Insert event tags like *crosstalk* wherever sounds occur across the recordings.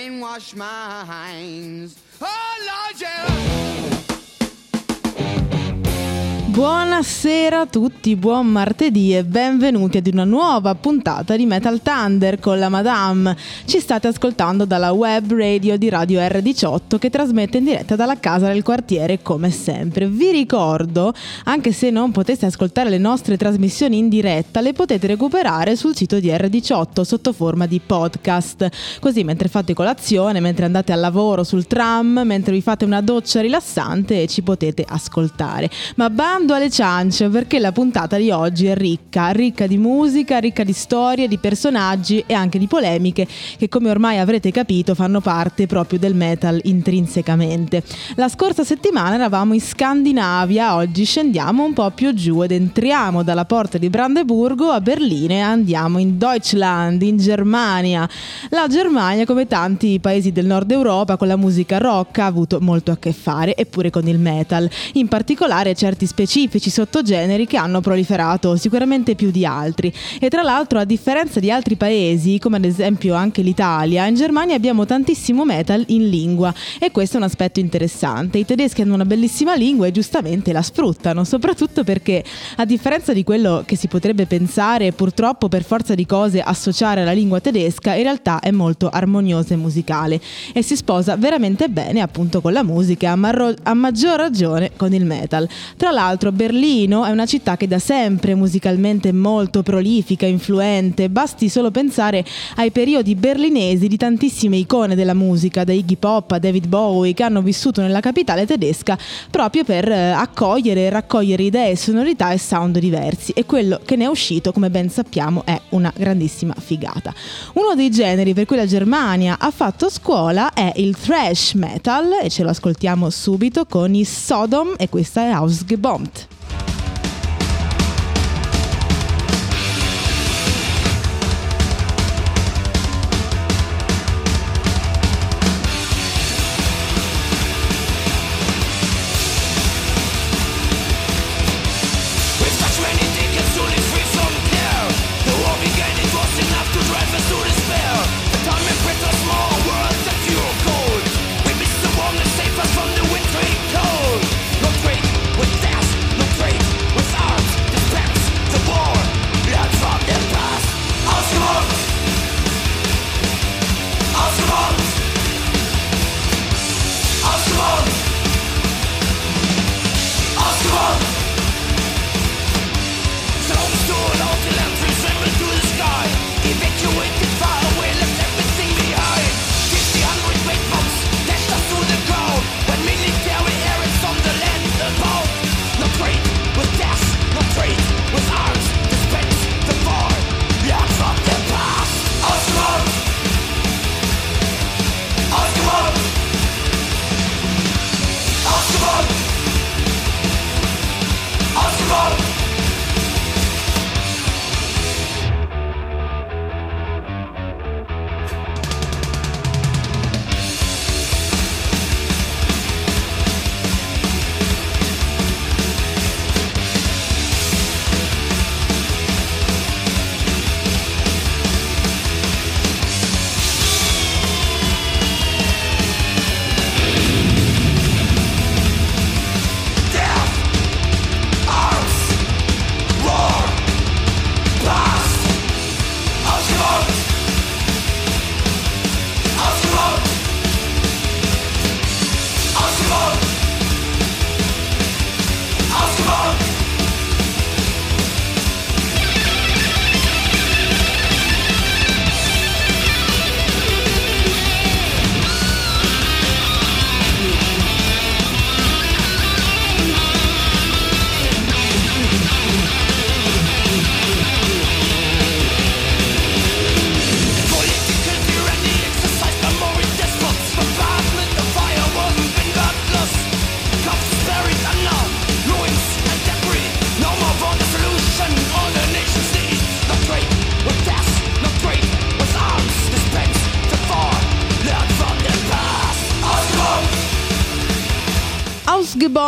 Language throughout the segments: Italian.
brainwash minds. Oh, Lord, yeah. Buonasera a tutti, buon martedì e benvenuti ad una nuova puntata di Metal Thunder con la Madame. Ci state ascoltando dalla web radio di Radio R18 che trasmette in diretta dalla casa del quartiere come sempre. Vi ricordo, anche se non poteste ascoltare le nostre trasmissioni in diretta, le potete recuperare sul sito di R18 sotto forma di podcast. Così mentre fate colazione, mentre andate al lavoro, sul tram, mentre vi fate una doccia rilassante ci potete ascoltare. Ma bando alle ciance perché la puntata di oggi è ricca, ricca di musica, ricca di storie, di personaggi e anche di polemiche che come ormai avrete capito fanno parte proprio del metal intrinsecamente. La scorsa settimana eravamo in Scandinavia, oggi scendiamo un po' più giù ed entriamo dalla porta di Brandeburgo a Berlino e andiamo in Deutschland, in Germania. La Germania, come tanti paesi del nord Europa, con la musica rock ha avuto molto a che fare, eppure con il metal, in particolare certi specifici sottogeneri che hanno proliferato sicuramente più di altri. E tra l'altro, a differenza di altri paesi, come ad esempio anche l'Italia, in Germania abbiamo tantissimo metal in lingua e questo è un aspetto interessante. I tedeschi hanno una bellissima lingua e giustamente la sfruttano, soprattutto perché a differenza di quello che si potrebbe pensare, purtroppo per forza di cose associare alla lingua tedesca, in realtà è molto armoniosa e musicale e si sposa veramente bene appunto con la musica, a, marro- a maggior ragione con il metal. Tra l'altro Berlino è una città che da sempre musicalmente è molto prolifica, influente, basti solo pensare ai periodi berlinesi di tantissime icone della musica, da Iggy Pop a David Bowie, che hanno vissuto nella capitale tedesca proprio per eh, accogliere e raccogliere idee, sonorità e sound diversi e quello che ne è uscito, come ben sappiamo, è una grandissima figata. Uno dei generi per cui la Germania ha fatto scuola è il thrash metal e ce lo ascoltiamo subito con i Sodom e questa è Ausgebombt.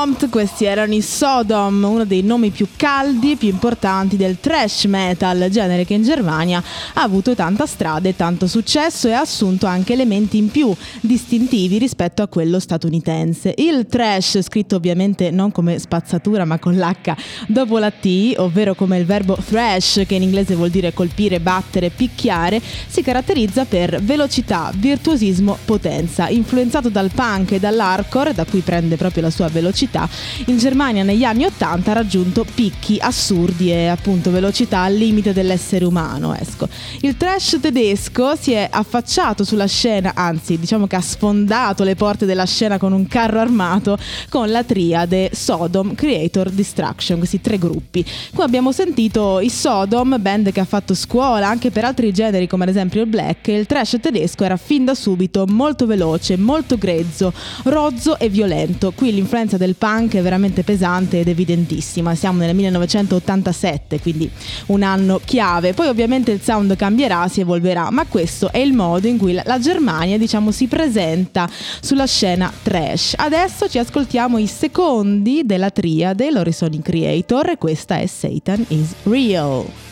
Tom Questi erano i Sodom, uno dei nomi più caldi e più importanti del thrash metal, genere che in Germania ha avuto tanta strada e tanto successo e ha assunto anche elementi in più distintivi rispetto a quello statunitense. Il thrash, scritto ovviamente non come spazzatura ma con l'H dopo la T, ovvero come il verbo thrash, che in inglese vuol dire colpire, battere, picchiare, si caratterizza per velocità, virtuosismo, potenza. Influenzato dal punk e dall'hardcore, da cui prende proprio la sua velocità, in Germania negli anni 80 ha raggiunto picchi assurdi e appunto velocità al limite dell'essere umano. Esco. Il trash tedesco si è affacciato sulla scena, anzi diciamo che ha sfondato le porte della scena con un carro armato con la triade Sodom, Creator, Destruction, questi tre gruppi. Qui abbiamo sentito i Sodom, band che ha fatto scuola anche per altri generi come ad esempio il black, il trash tedesco era fin da subito molto veloce, molto grezzo, rozzo e violento. Qui l'influenza del punk è veramente pesante ed evidentissima. Siamo nel 1987, quindi un anno chiave. Poi ovviamente il sound cambierà, si evolverà, ma questo è il modo in cui la Germania, diciamo, si presenta sulla scena trash. Adesso ci ascoltiamo i secondi della triade, loro Creator e questa è Satan is Real.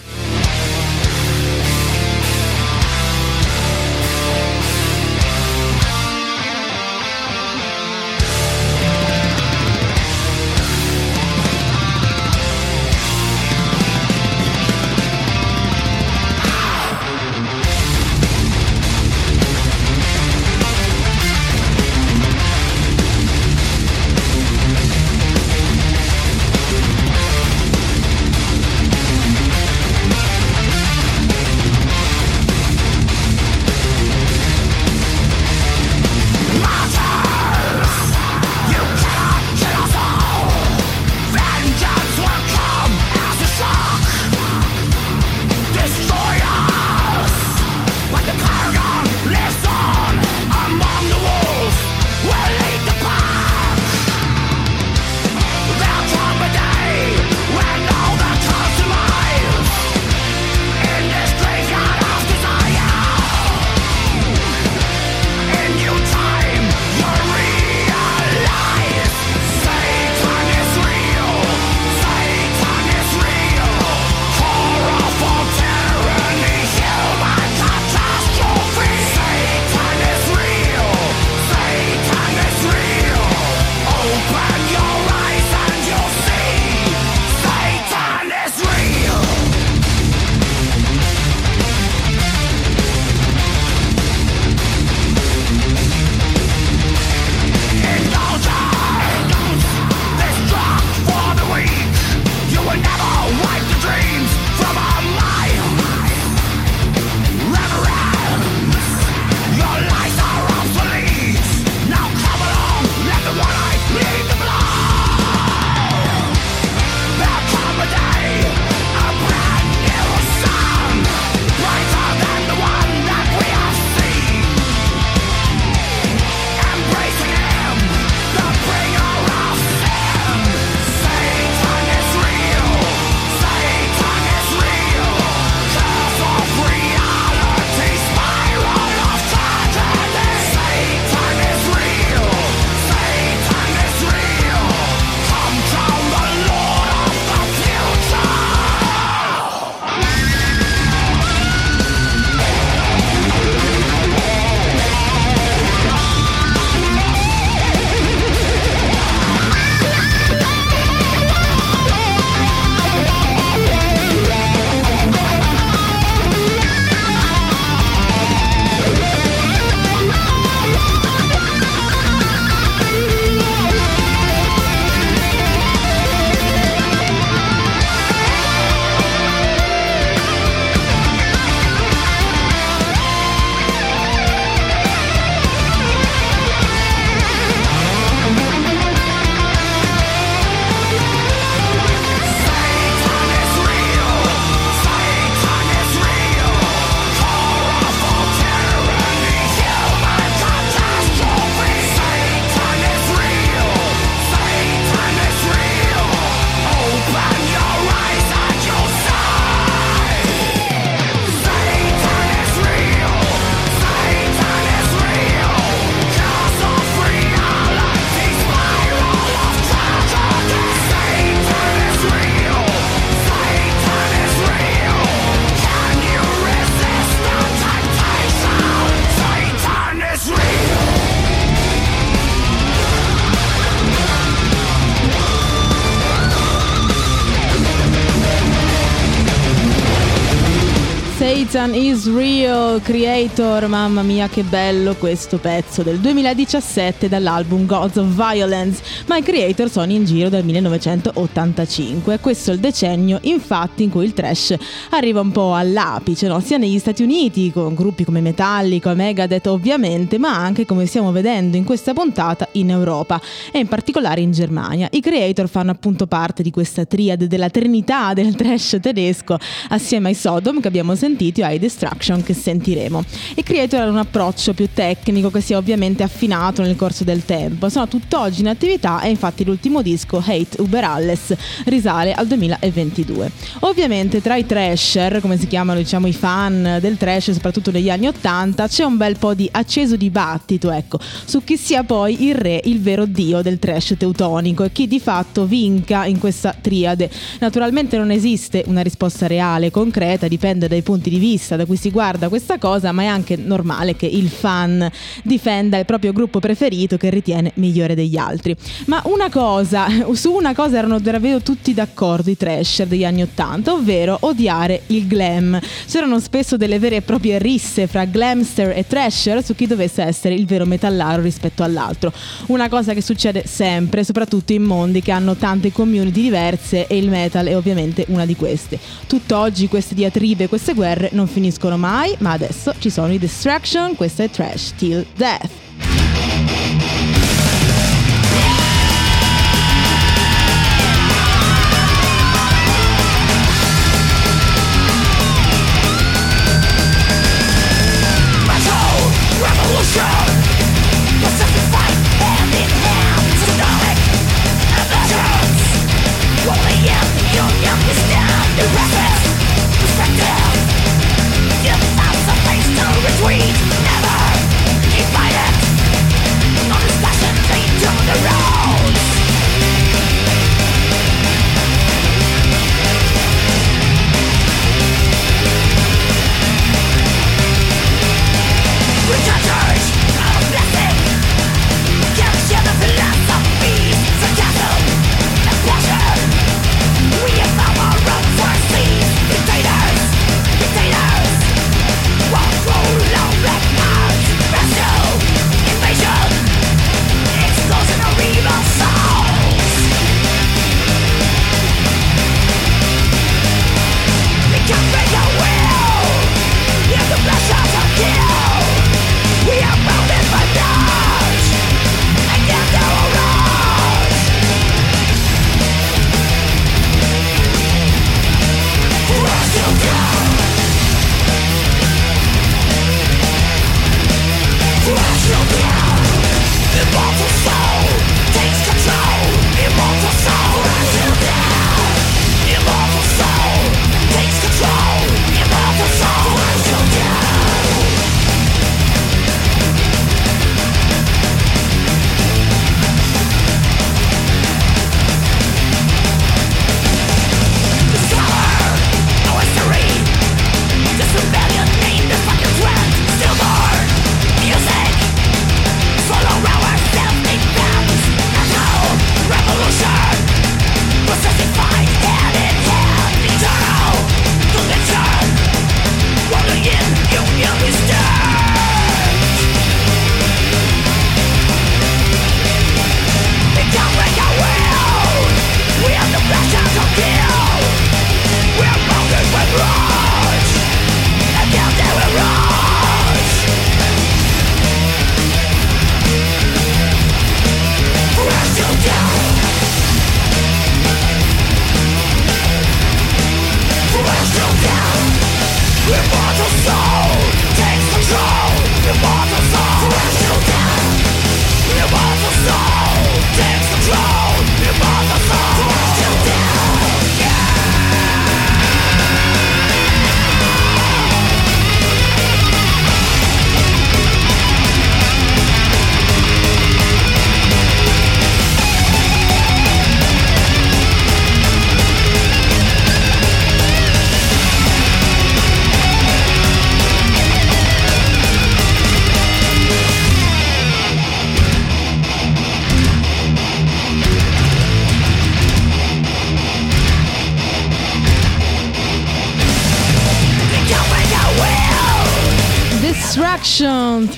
Satan is real, creator, mamma mia che bello questo pezzo del 2017 dall'album Gods of Violence, ma i creator sono in giro dal 1985, questo è il decennio infatti in cui il trash arriva un po' all'apice, no? sia negli Stati Uniti con gruppi come Metallica, Megadeth ovviamente, ma anche come stiamo vedendo in questa puntata in Europa e in particolare in Germania. I creator fanno appunto parte di questa triade della trinità del trash tedesco assieme ai Sodom che abbiamo sentito e ai Destruction che sentiremo. I creator hanno un approccio più tecnico che si è ovviamente affinato nel corso del tempo. Sono tutt'oggi in attività e infatti l'ultimo disco Hate Uber Alles risale al 2022. Ovviamente tra i trasher, come si chiamano diciamo i fan del trash soprattutto negli anni 80, c'è un bel po' di acceso dibattito ecco, su chi sia poi il re, il vero dio del trash teutonico e chi di fatto vinca in questa triade. Naturalmente non esiste una risposta reale, concreta, dipende dai punti di vista da cui si guarda questa cosa, ma è anche normale che il fan difenda il proprio gruppo preferito che ritiene migliore degli altri. Ma una cosa, su una cosa erano davvero tutti d'accordo i trasher degli anni 80, ovvero odiare il glam. C'erano spesso delle vere e proprie risse fra glamster e trasher su chi dovesse essere il vero metallaro rispetto all'altro. Una cosa che succede sempre, soprattutto in mondi che hanno tante community diverse e il metal è ovviamente una di queste. Tutt'oggi queste diatribe, queste guerre non finiscono mai, ma adesso ci sono i Distraction, questa è Trash Till Death.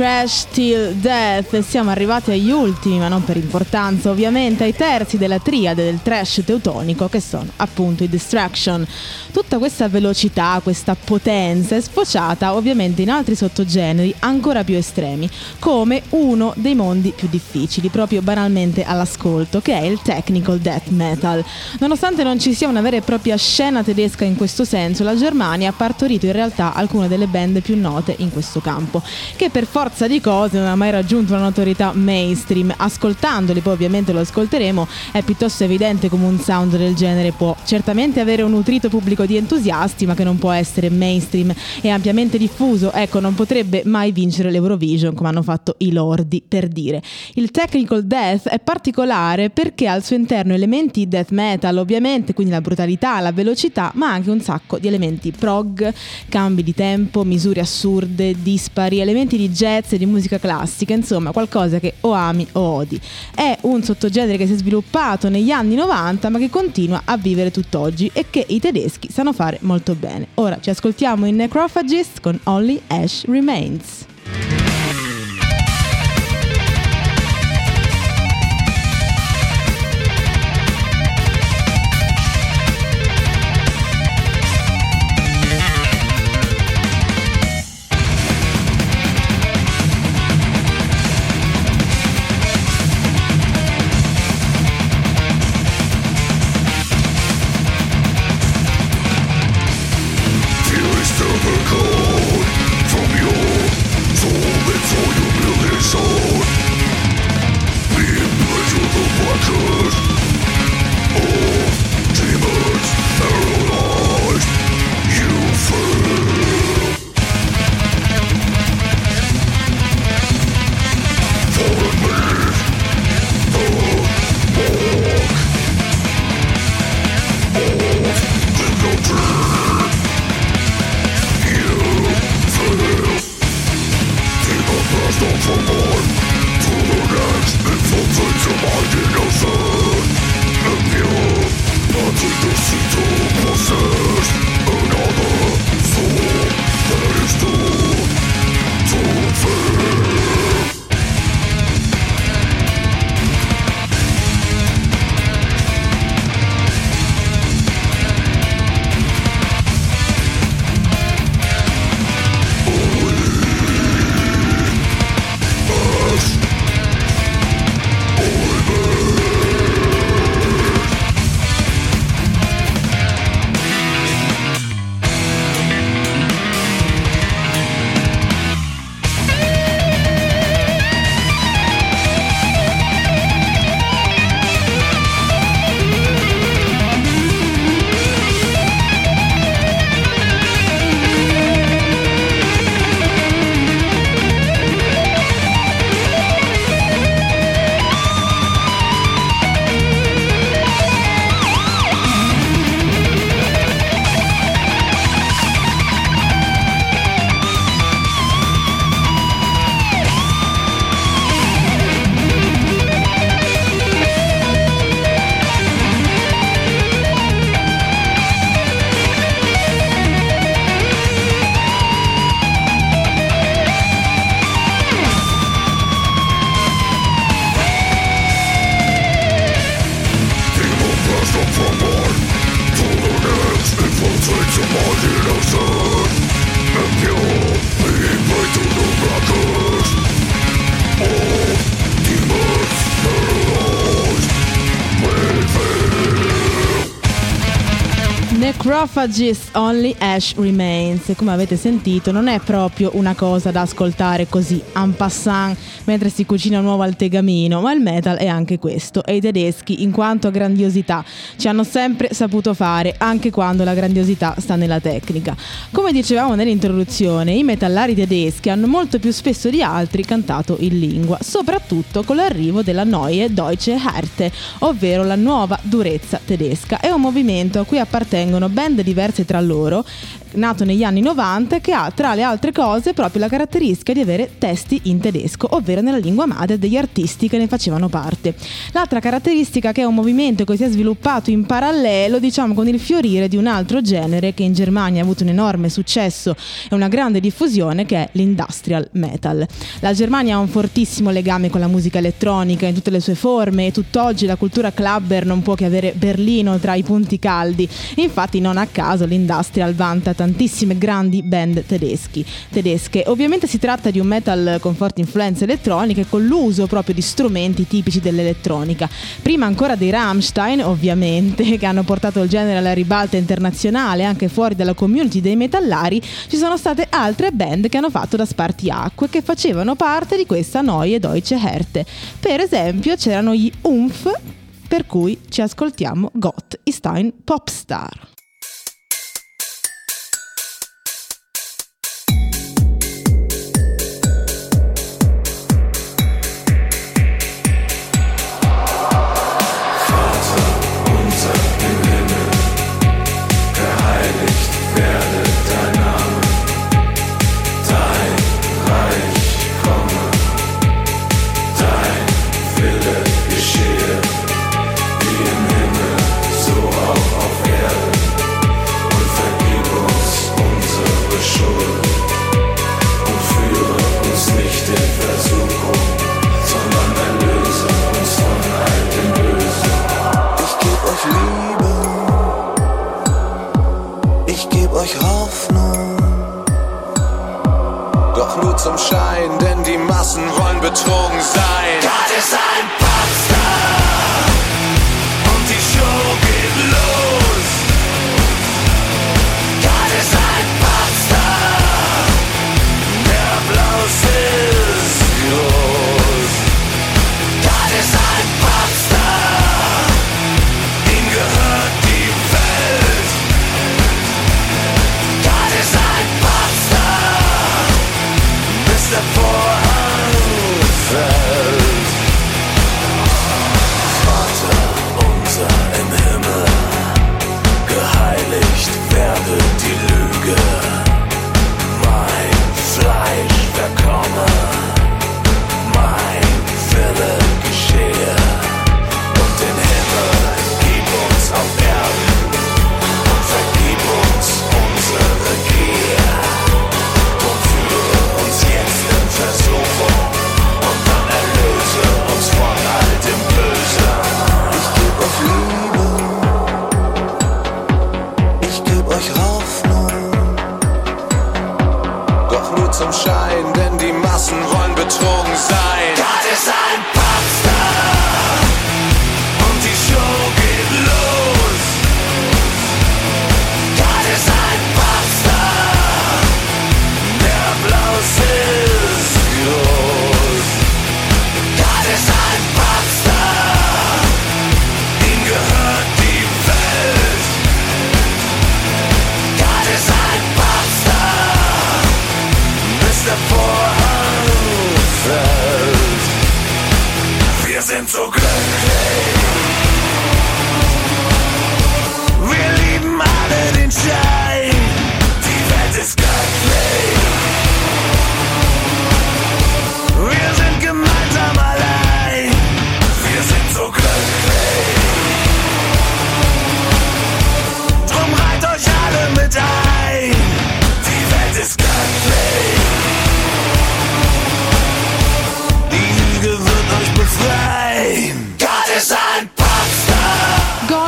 Destruction, Trash Till Death siamo arrivati agli ultimi, ma non per importanza ovviamente, ai terzi della triade del trash teutonico che sono appunto i Destruction. Tutta questa velocità, questa potenza è sfociata ovviamente in altri sottogeneri ancora più estremi, come uno dei mondi più difficili, proprio banalmente all'ascolto, che è il technical death metal. Nonostante non ci sia una vera e propria scena tedesca in questo senso, la Germania ha partorito in realtà alcune delle band più note in questo campo, che per forza di cose non ha mai raggiunto una notorietà mainstream. Ascoltandoli, poi ovviamente lo ascolteremo, è piuttosto evidente come un sound del genere può certamente avere un nutrito pubblico di entusiasti, ma che non può essere mainstream e ampiamente diffuso. Ecco, non potrebbe mai vincere l'Eurovision come hanno fatto i Lordi, per dire. Il technical death è particolare perché al suo interno elementi death metal, ovviamente, quindi la brutalità, la velocità, ma anche un sacco di elementi prog, cambi di tempo, misure assurde, dispari, elementi di jazz e di musica classica, insomma, qualcosa che o ami o odi. È un sottogenere che si è sviluppato negli anni 90, ma che continua a vivere tutt'oggi e che i tedeschi sanno fare molto bene. Ora ci ascoltiamo in Necrophagist con Only Ash Remains. Necrophagist Only Ash Remains. Come avete sentito, non è proprio una cosa da ascoltare così en passant mentre si cucina un uovo al tegamino, ma il metal è anche questo. E i tedeschi, in quanto a grandiosità, ci hanno sempre saputo fare, anche quando la grandiosità sta nella tecnica. Come dicevamo nell'introduzione, i metallari tedeschi hanno molto più spesso di altri cantato in lingua, soprattutto con l'arrivo della Neue Deutsche Härte, ovvero la nuova durezza tedesca. È un movimento a cui appartengono band diverse tra loro, nato negli anni 90, che ha tra le altre cose proprio la caratteristica di avere testi in tedesco, ovvero nella lingua madre degli artisti che ne facevano parte. L'altra caratteristica che è un movimento che si è sviluppato in parallelo, diciamo, con il fiorire di un altro genere che in Germania ha avuto un enorme successo e una grande diffusione, che è l'industrial metal. La Germania ha un fortissimo legame con la musica elettronica in tutte le sue forme e tutt'oggi la cultura clubber non può che avere Berlino tra i punti caldi. Infatti non a caso l'industrial vanta tantissime grandi band tedeschi, tedesche. Ovviamente si tratta di un metal con forti influenze elettroniche con l'uso proprio di strumenti tipici dell'elettronica. Prima ancora dei Rammstein, ovviamente, *laughs* che hanno portato il genere alla ribalta internazionale anche fuori dalla community dei metallari, ci sono state altre band che hanno fatto da spartiacque che facevano parte di questa Neue Deutsche Härte. Per esempio c'erano gli Umf, per cui ci ascoltiamo Gott ist ein Popstar. Zum Schein, denn die Massen wollen betrogen sein. Gott ist ein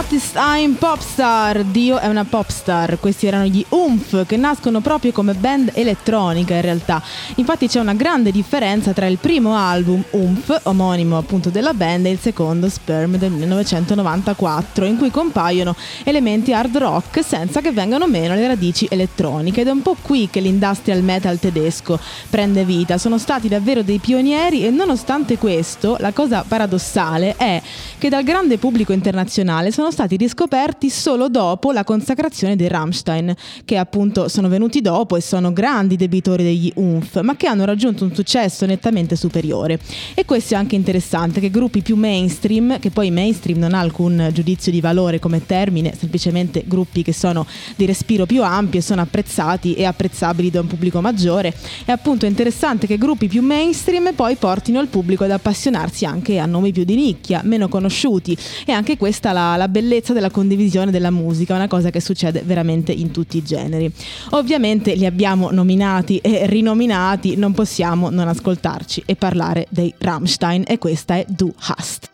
Gott ist ein Popstar, Dio è una popstar. Questi erano gli Umf che nascono proprio come band elettronica in realtà. Infatti c'è una grande differenza tra il primo album Umf, omonimo appunto della band, e il secondo Sperm del 1994, in cui compaiono elementi hard rock senza che vengano meno le radici elettroniche. Ed è un po' qui che l'industrial metal tedesco prende vita. Sono stati davvero dei pionieri e nonostante questo, la cosa paradossale è che dal grande pubblico internazionale sono stati riscoperti solo dopo la consacrazione dei Rammstein, che appunto sono venuti dopo e sono grandi debitori degli UNF, ma che hanno raggiunto un successo nettamente superiore. E questo è anche interessante, che gruppi più mainstream, che poi mainstream non ha alcun giudizio di valore come termine, semplicemente gruppi che sono di respiro più ampio e sono apprezzati e apprezzabili da un pubblico maggiore, è appunto interessante che gruppi più mainstream poi portino il pubblico ad appassionarsi anche a nomi più di nicchia, meno conosciuti e anche questa la, la bellezza della condivisione della musica, una cosa che succede veramente in tutti i generi. Ovviamente li abbiamo nominati e rinominati, non possiamo non ascoltarci e parlare dei Rammstein e questa è Du Hast.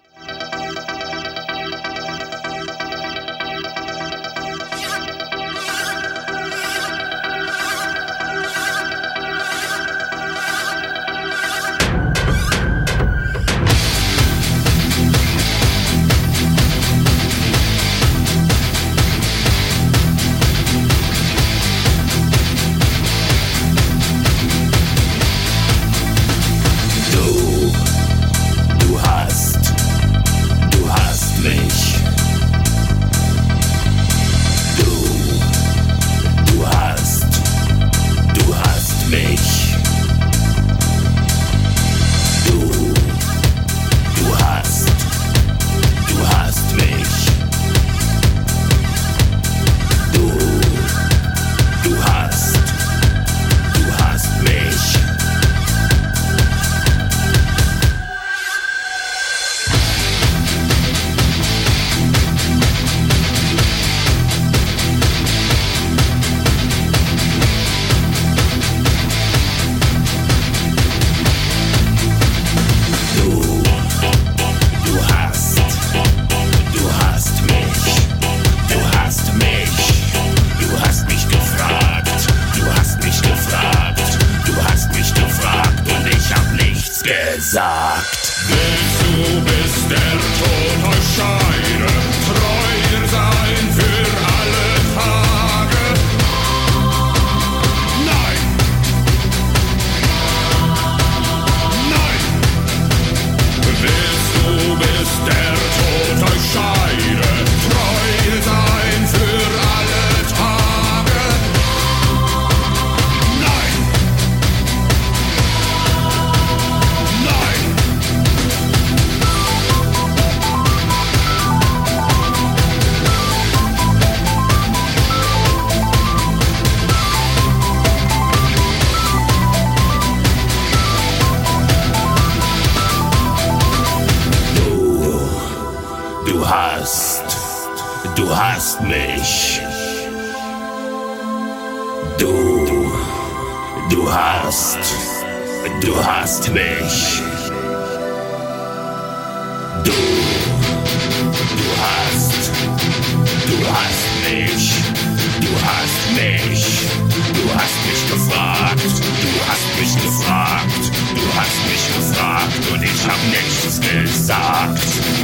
Ich hab nichts gesagt.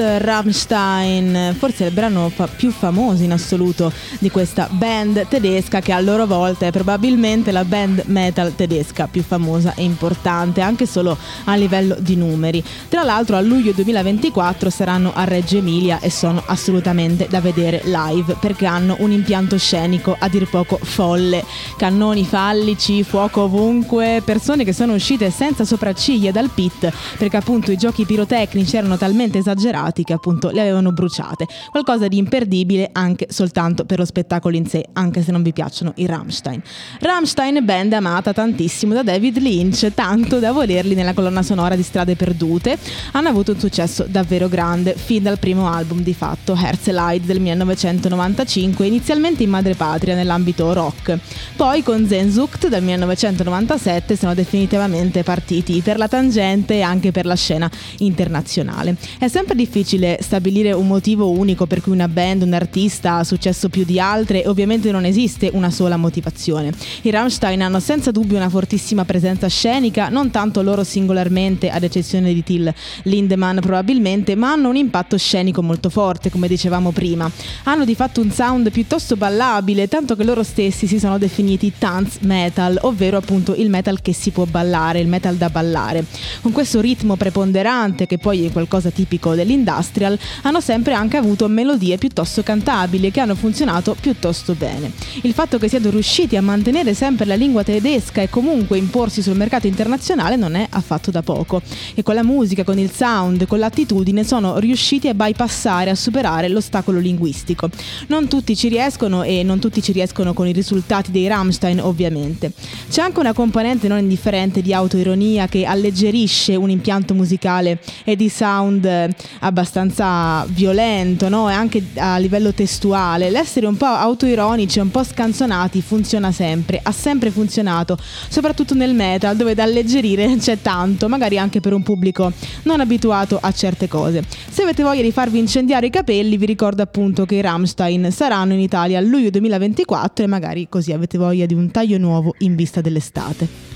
Rammstein, forse il brano fa- più famoso in assoluto di questa band tedesca che a loro volta è probabilmente la band metal tedesca più famosa e importante anche solo a livello di numeri. Tra l'altro a luglio 2024 saranno a Reggio Emilia e sono assolutamente da vedere live perché hanno un impianto scenico a dir poco folle, cannoni fallici, fuoco ovunque, persone che sono uscite senza sopracciglia dal pit perché appunto i giochi pirotecnici erano talmente esagerati che appunto le avevano bruciate. Qualcosa di imperdibile anche soltanto per lo spettacolo in sé, anche se non vi piacciono i Rammstein. Rammstein band amata tantissimo da David Lynch, tanto da volerli nella colonna sonora di Strade Perdute, hanno avuto un successo davvero grande fin dal primo album di fatto, Herzeleid del 1995, inizialmente in madrepatria nell'ambito rock. Poi con Zenzucht del 1997 sono definitivamente partiti per la tangente e anche per la scena internazionale. È sempre difficile stabilire un motivo unico per cui una band, un artista ha successo più di altre e ovviamente non esiste una sola motivazione. I Rammstein hanno senza dubbio una fortissima presenza scenica, non tanto loro singolarmente, ad eccezione di Till Lindemann probabilmente, ma hanno un impatto scenico molto forte, come dicevamo prima. Hanno di fatto un sound piuttosto ballabile, tanto che loro stessi si sono definiti dance metal, ovvero appunto il metal che si può ballare, il metal da ballare. Con questo ritmo preponderante, che poi è qualcosa tipico dell'industrial, hanno sempre anche avuto melodie piuttosto cantabili che hanno funzionato piuttosto bene. Il fatto che siano riusciti a mantenere sempre la lingua tedesca e comunque imporsi sul mercato internazionale non è affatto da poco. E con la musica, con il sound, con l'attitudine sono riusciti a bypassare, a superare l'ostacolo linguistico. Non tutti ci riescono e non tutti ci riescono con i risultati dei Rammstein ovviamente. C'è anche una componente non indifferente di autoironia che alleggerisce un impianto musicale e di sound eh, abbastanza violento, no? Anche a livello testuale. L'essere un po' autoironici un po' scanzonati funziona sempre, ha sempre funzionato, soprattutto nel metal dove da alleggerire *laughs* c'è tanto, magari anche per un pubblico non abituato a certe cose. Se avete voglia di farvi incendiare i capelli, vi ricordo appunto che i Rammstein saranno in Italia a luglio 2024 e magari così avete voglia di un taglio nuovo in vista dell'estate.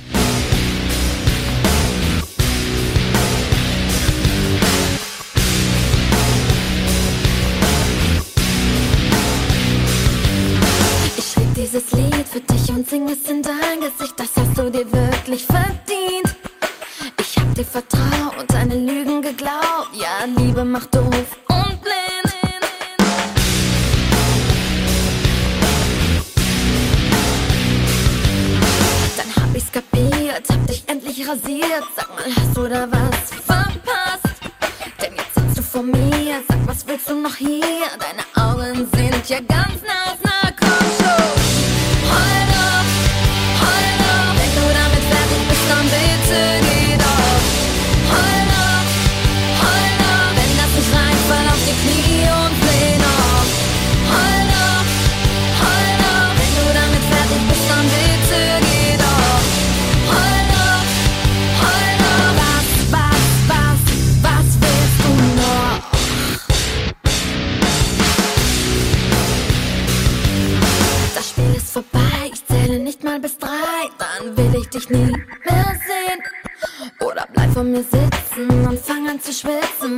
Sing es in dein Gesicht, das hast du dir wirklich verdient. Ich hab dir vertraut, deine Lügen geglaubt, ja, Liebe macht doof und blind. Dann hab ich's kapiert, hab dich endlich rasiert, sag mal, hast du da was verpasst? Denn jetzt sitzt du vor mir, sag, was willst du noch hier? Deine Augen sind ja ganz nass,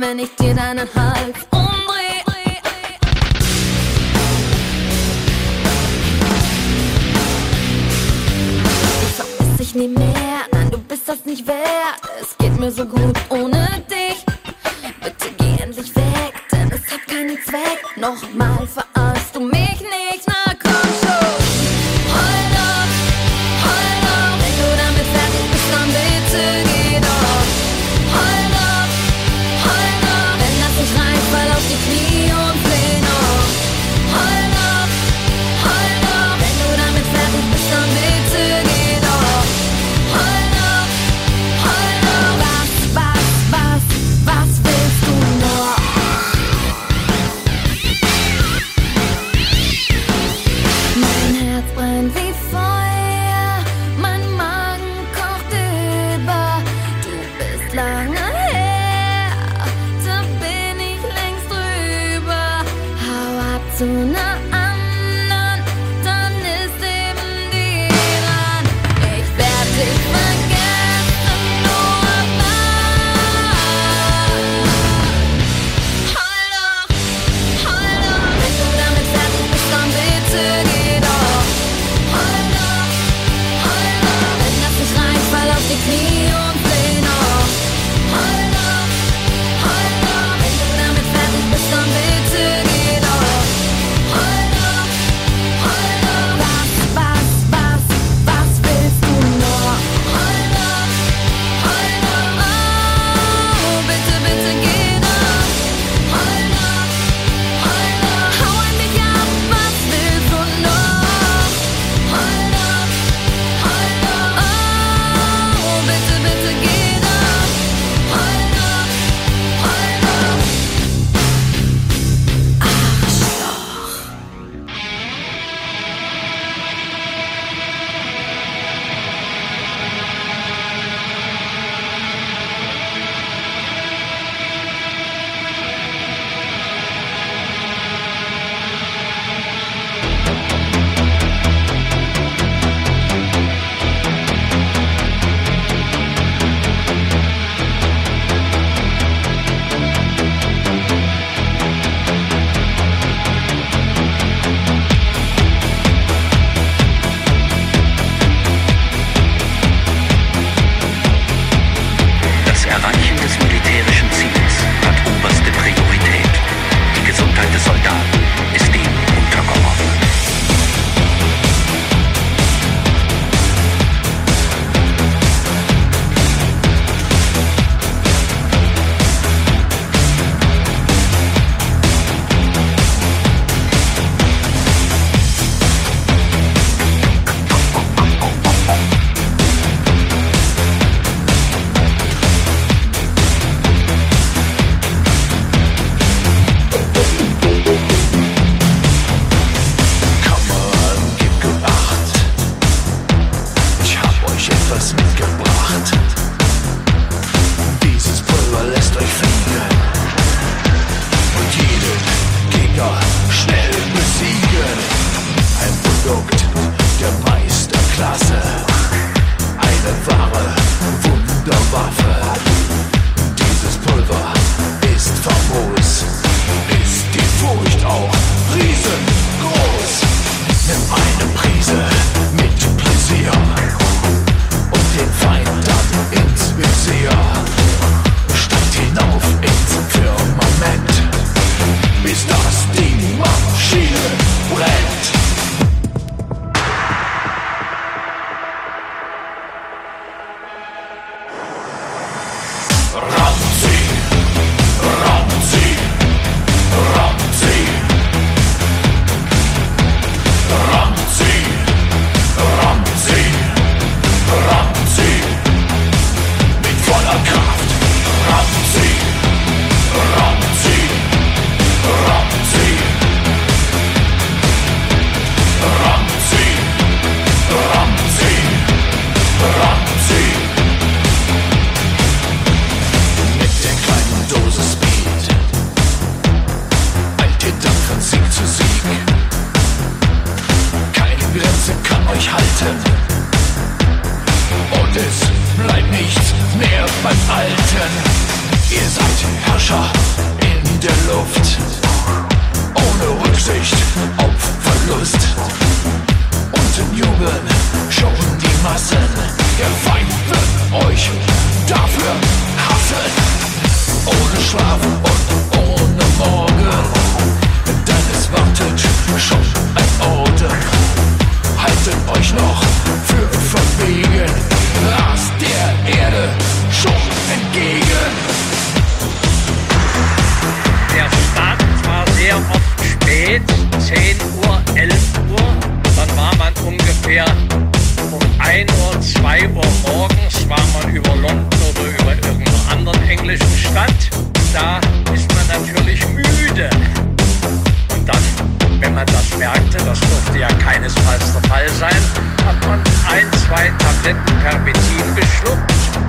wenn ich dir deinen Hals schon entgegen. Der Start war sehr oft spät, 10 Uhr, 11 Uhr. Dann war man ungefähr um 1 Uhr, 2 Uhr morgens war man über London oder über irgendeiner anderen englischen Stadt. Da ist man natürlich müde. Und dann, wenn man das merkte, das durfte ja keinesfalls der Fall sein, hat man ein, zwei Tabletten Pervitin geschluckt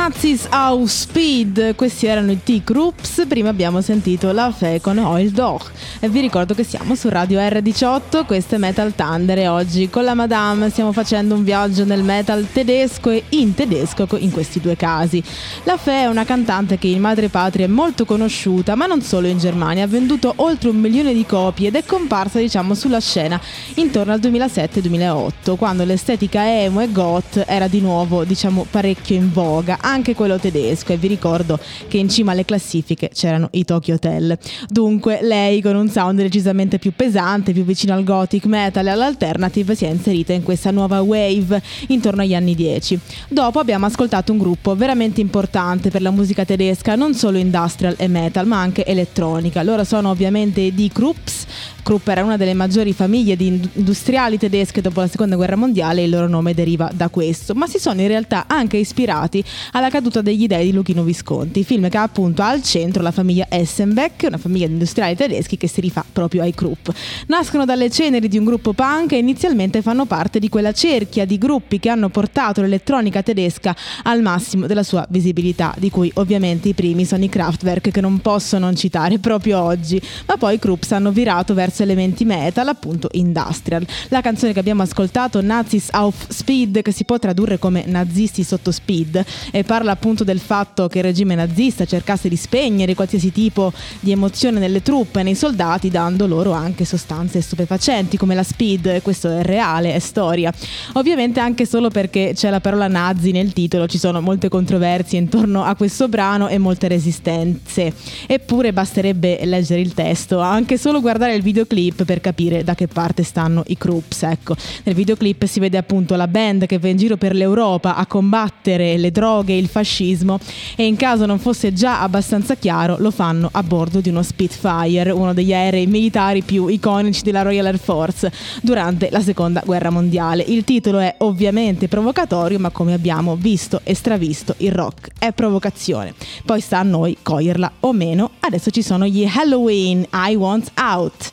Nazis auf Speed, questi erano i T-Groups, prima abbiamo sentito la Fe con Oil Dog vi ricordo che siamo su Radio R18, questo è Metal Thunder e oggi con la Madame stiamo facendo un viaggio nel metal tedesco e in tedesco co- in questi due casi. La Fe è una cantante che in madrepatria è molto conosciuta, ma non solo in Germania, ha venduto oltre un milione di copie ed è comparsa diciamo sulla scena intorno al 2007-2008, quando l'estetica emo e goth era di nuovo diciamo parecchio in voga, anche quello tedesco e vi ricordo che in cima alle classifiche c'erano i Tokyo Hotel. Dunque lei con un sound decisamente più pesante, più vicino al gothic metal e all'alternative si è inserita in questa nuova wave intorno agli anni 10. Dopo abbiamo ascoltato un gruppo veramente importante per la musica tedesca, non solo industrial e metal ma anche elettronica. Loro sono ovviamente i Die Krups, Krupp era una delle maggiori famiglie di ind- industriali tedesche dopo la seconda guerra mondiale e il loro nome deriva da questo, ma si sono in realtà anche ispirati alla caduta degli dei di Luchino Visconti, film che ha appunto al centro la famiglia Essenbeck, una famiglia di industriali tedeschi che si rifà proprio ai Krupp. Nascono dalle ceneri di un gruppo punk e inizialmente fanno parte di quella cerchia di gruppi che hanno portato l'elettronica tedesca al massimo della sua visibilità, di cui ovviamente i primi sono i Kraftwerk che non posso non citare proprio oggi, ma poi i Krupps hanno virato verso elementi metal, appunto industrial. La canzone che abbiamo ascoltato, Nazis auf Speed, che si può tradurre come nazisti sotto speed, e parla appunto del fatto che il regime nazista cercasse di spegnere qualsiasi tipo di emozione nelle truppe nei soldati, dando loro anche sostanze stupefacenti come la speed, questo è reale, è storia. Ovviamente anche solo perché c'è la parola nazi nel titolo, ci sono molte controversie intorno a questo brano e molte resistenze. Eppure basterebbe leggere il testo, anche solo guardare il videoclip per capire da che parte stanno i Krups. Ecco, nel videoclip si vede appunto la band che va in giro per l'Europa a combattere le droghe e il fascismo e in caso non fosse già abbastanza chiaro lo fanno a bordo di uno Spitfire, uno degli aerei militari più iconici della Royal Air Force durante la seconda guerra mondiale. Il titolo è ovviamente provocatorio, ma come abbiamo visto e stravisto, il rock è provocazione. Poi sta a noi coglierla o meno. Adesso ci sono gli Halloween I Want Out.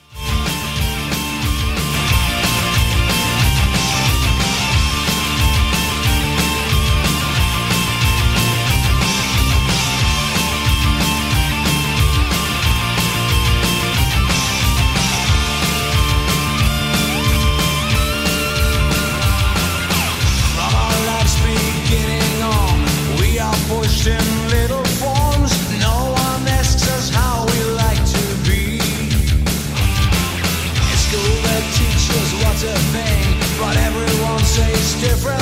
Different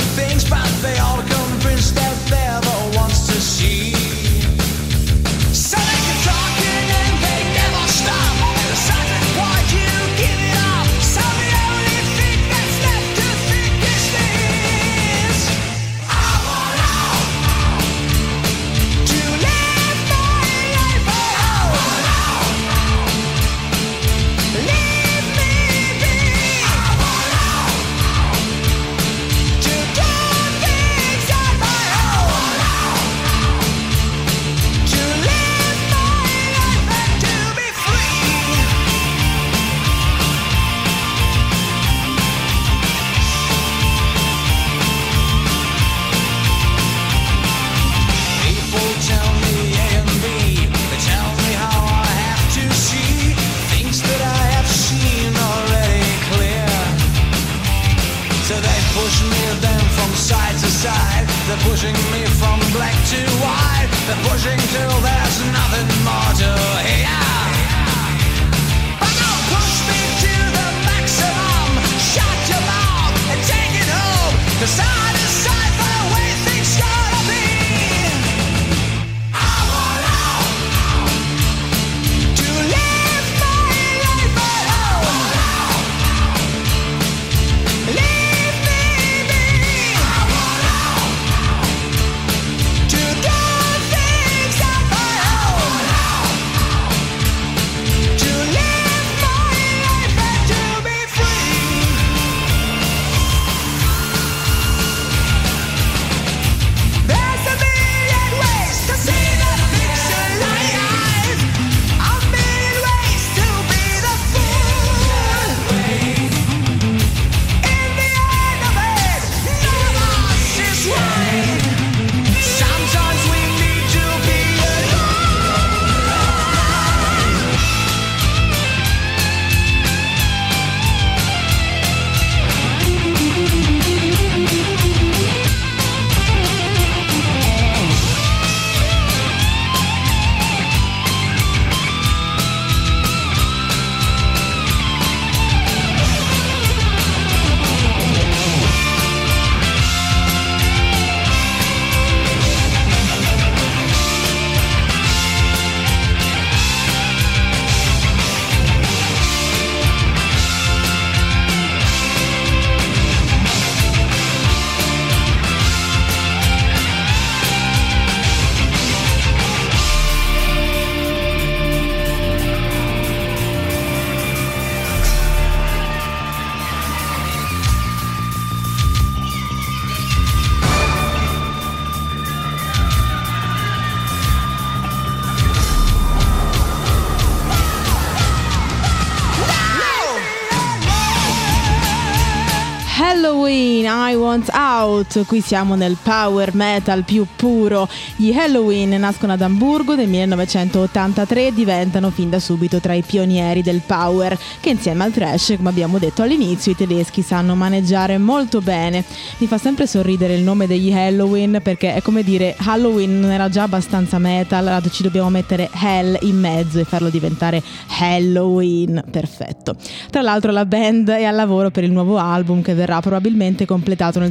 Out, qui siamo nel power metal più puro. Gli Halloween nascono ad Amburgo nel 1983 e diventano fin da subito tra i pionieri del power, che insieme al trash, come abbiamo detto all'inizio, i tedeschi sanno maneggiare molto bene. Mi fa sempre sorridere il nome degli Halloween perché è come dire Halloween non era già abbastanza metal, allora ci dobbiamo mettere Hell in mezzo e farlo diventare Halloween. Perfetto. Tra l'altro la band è al lavoro per il nuovo album che verrà probabilmente completato nel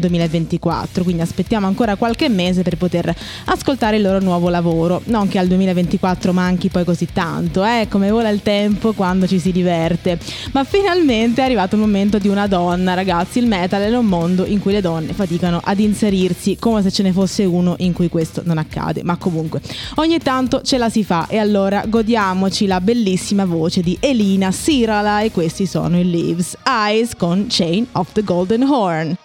2024, quindi aspettiamo ancora qualche mese per poter ascoltare il loro nuovo lavoro. Non che al 2024 manchi poi così tanto, eh, come vola il tempo quando ci si diverte. Ma finalmente è arrivato il momento di una donna, ragazzi, il metal è un mondo in cui le donne faticano ad inserirsi come se ce ne fosse uno in cui questo non accade, ma comunque ogni tanto ce la si fa e allora godiamoci la bellissima voce di Elina Sirala e questi sono i Leaves Eyes con Chain of the Golden Horn.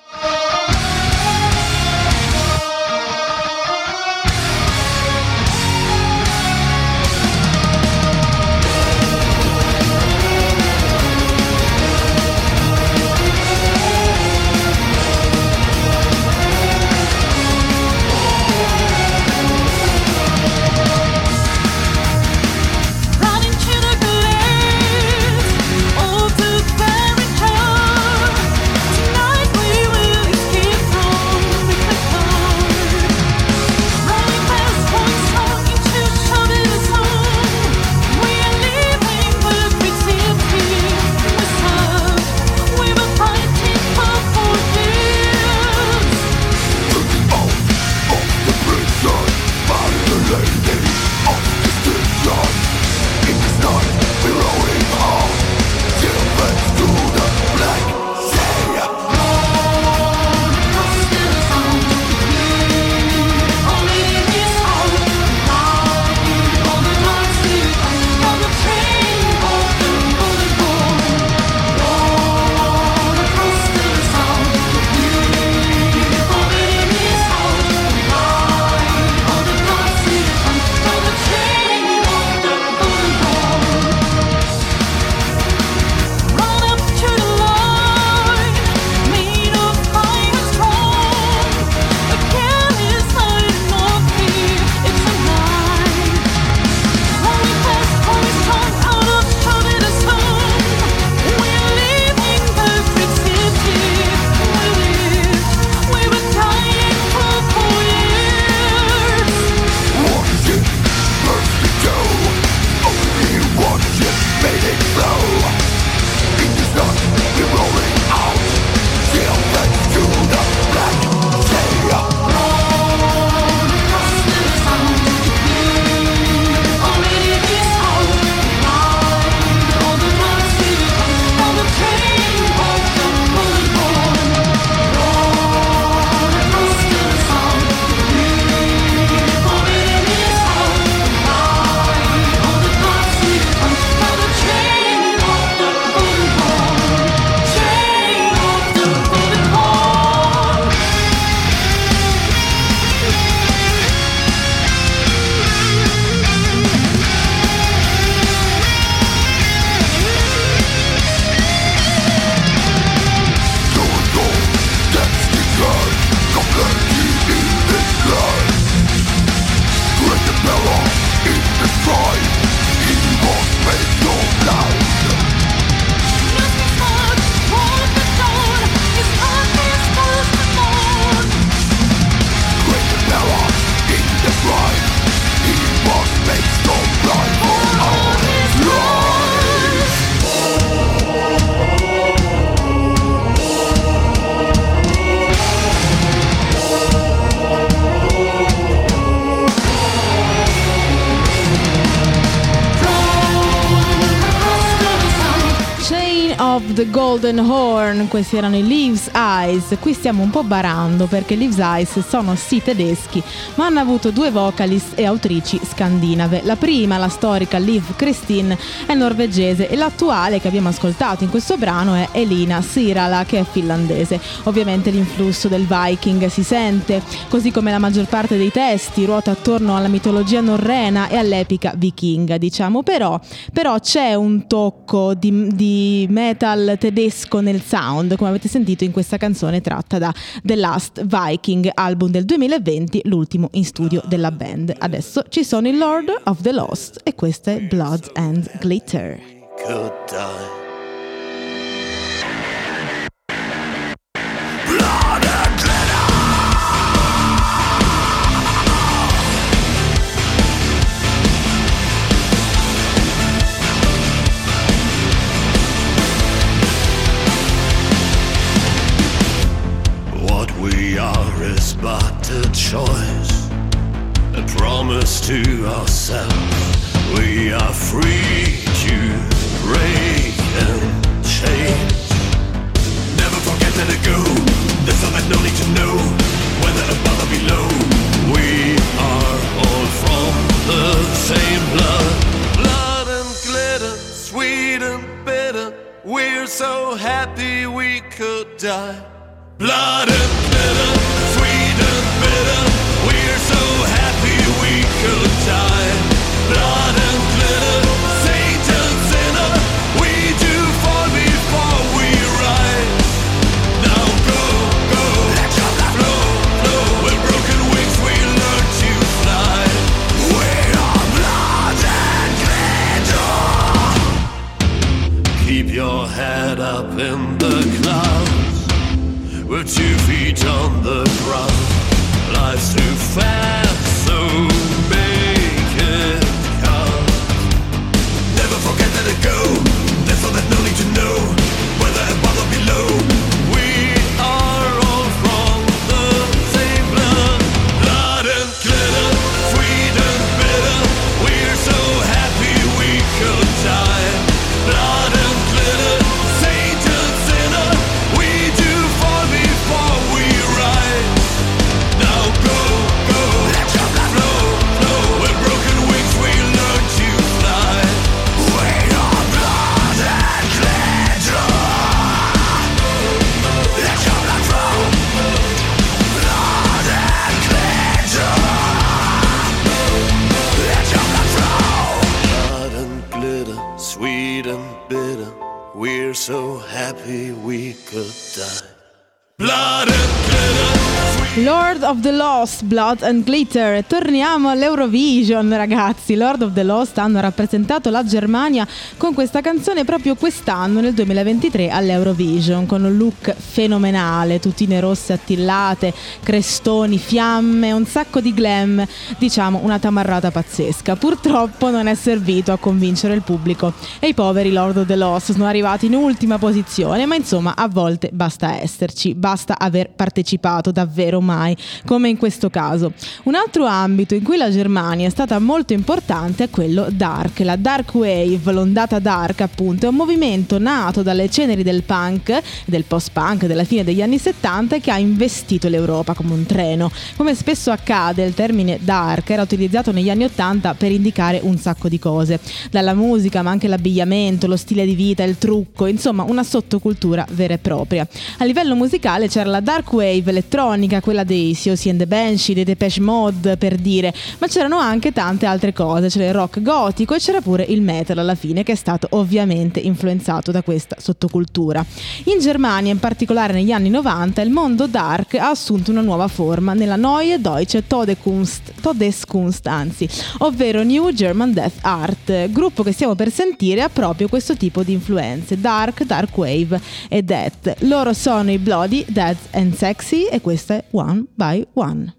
Of the Questi erano i Leaves Eyes. Qui stiamo un po' barando perché Leaves Eyes sono sì tedeschi, ma hanno avuto due vocalist e autrici scandinave. La prima, la storica Liv Kristin, è norvegese e l'attuale che abbiamo ascoltato in questo brano è Elina Sirala, che è finlandese. Ovviamente l'influsso del Viking si sente, così come la maggior parte dei testi ruota attorno alla mitologia norrena e all'epica vichinga, diciamo. Però, però c'è un tocco di, di metal tedesco nel sound, come avete sentito in questa canzone tratta da The Last Viking, album del 2020, l'ultimo in studio della band. Adesso ci sono i Lord of the Lost e questo è Blood and Glitter. could die. A choice, a promise to ourselves. We are free to break and change. Never forget that it go. There's all that no need to know whether above or below. We are all from the same blood, blood and glitter, sweet and bitter. We're so happy we could die. Blood and glitter, up in the clouds. We're two feet on the ground. Too fast. Lost, Blood and Glitter. Torniamo all'Eurovision, ragazzi. Lord of the Lost hanno rappresentato la Germania con questa canzone proprio quest'anno, nel 2023, all'Eurovision, con un look fenomenale, tutine rosse attillate, crestoni, fiamme, un sacco di glam, diciamo una tamarrata pazzesca. Purtroppo non è servito a convincere il pubblico e i poveri Lord of the Lost sono arrivati in ultima posizione, ma insomma a volte basta esserci, basta aver partecipato davvero mai, come in questo caso. Un altro ambito in cui la Germania è stata molto importante è quello dark. La dark wave, l'ondata dark appunto, è un movimento nato dalle ceneri del punk, del post-punk della fine degli anni 70 che ha investito l'Europa come un treno. Come spesso accade, il termine dark era utilizzato negli anni 80 per indicare un sacco di cose, dalla musica ma anche l'abbigliamento, lo stile di vita, il trucco, insomma una sottocultura vera e propria. A livello musicale c'era la dark wave elettronica, quella dei Siouxsie and the Banshee, dei Depeche Mode per dire, ma c'erano anche tante altre cose, c'era il rock gotico e c'era pure il metal alla fine che è stato ovviamente influenzato da questa sottocultura. In Germania, in particolare negli anni 90, il mondo dark ha assunto una nuova forma nella Neue Deutsche Todekunst, Todeskunst, anzi, ovvero New German Death Art, gruppo che stiamo per sentire ha proprio questo tipo di influenze, dark, dark wave e death. Loro sono i Bloody, Dead and Sexy e questa è One by One.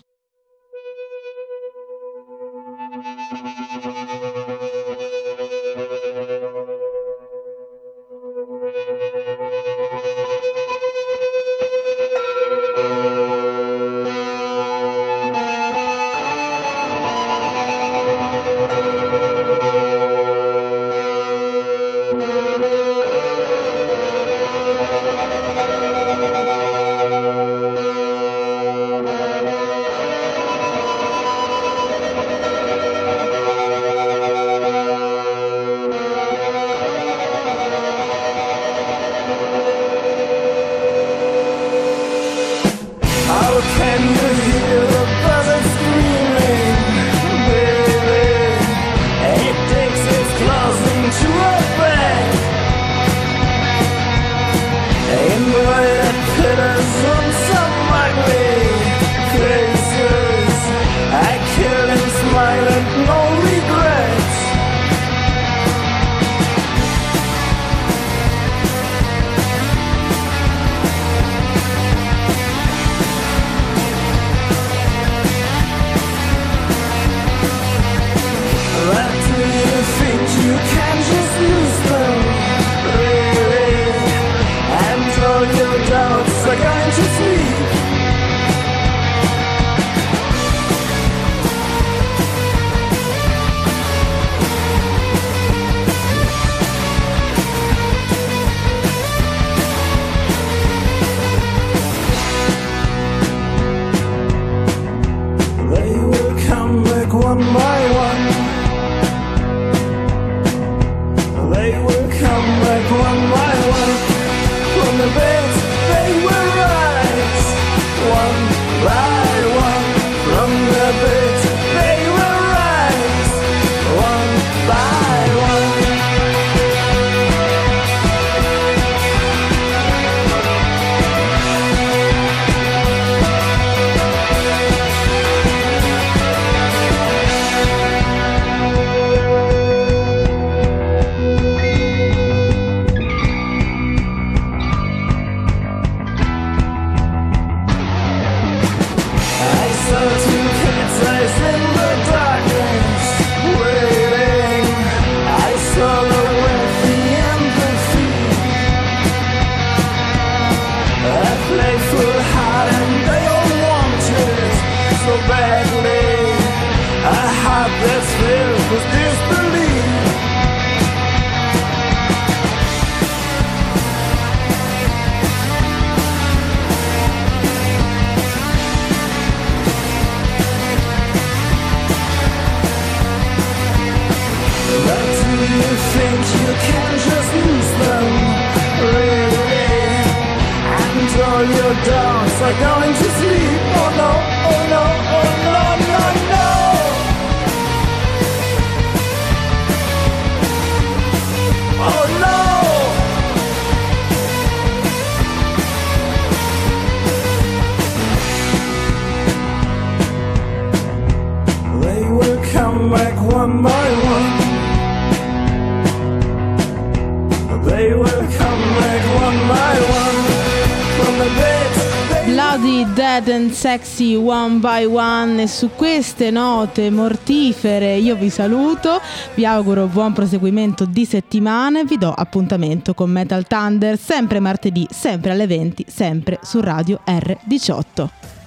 Bloody Dead and Sexy One by One e su queste note mortifere io vi saluto, vi auguro buon proseguimento di settimana e vi do appuntamento con Metal Thunder sempre martedì, sempre alle 20, sempre su Radio R18.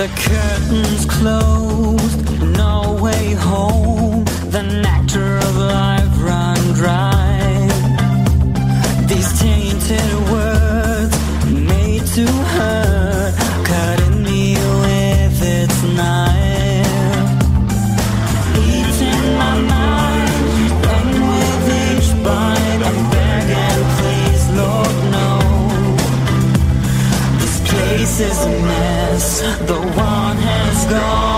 The curtains closed, no way home. The nectar of life run dry. These tainted words made to hurt, cutting me with its knife. Eating my mind, and with each bite I'm begging, please, Lord, no. This place is a mess. The one has gone.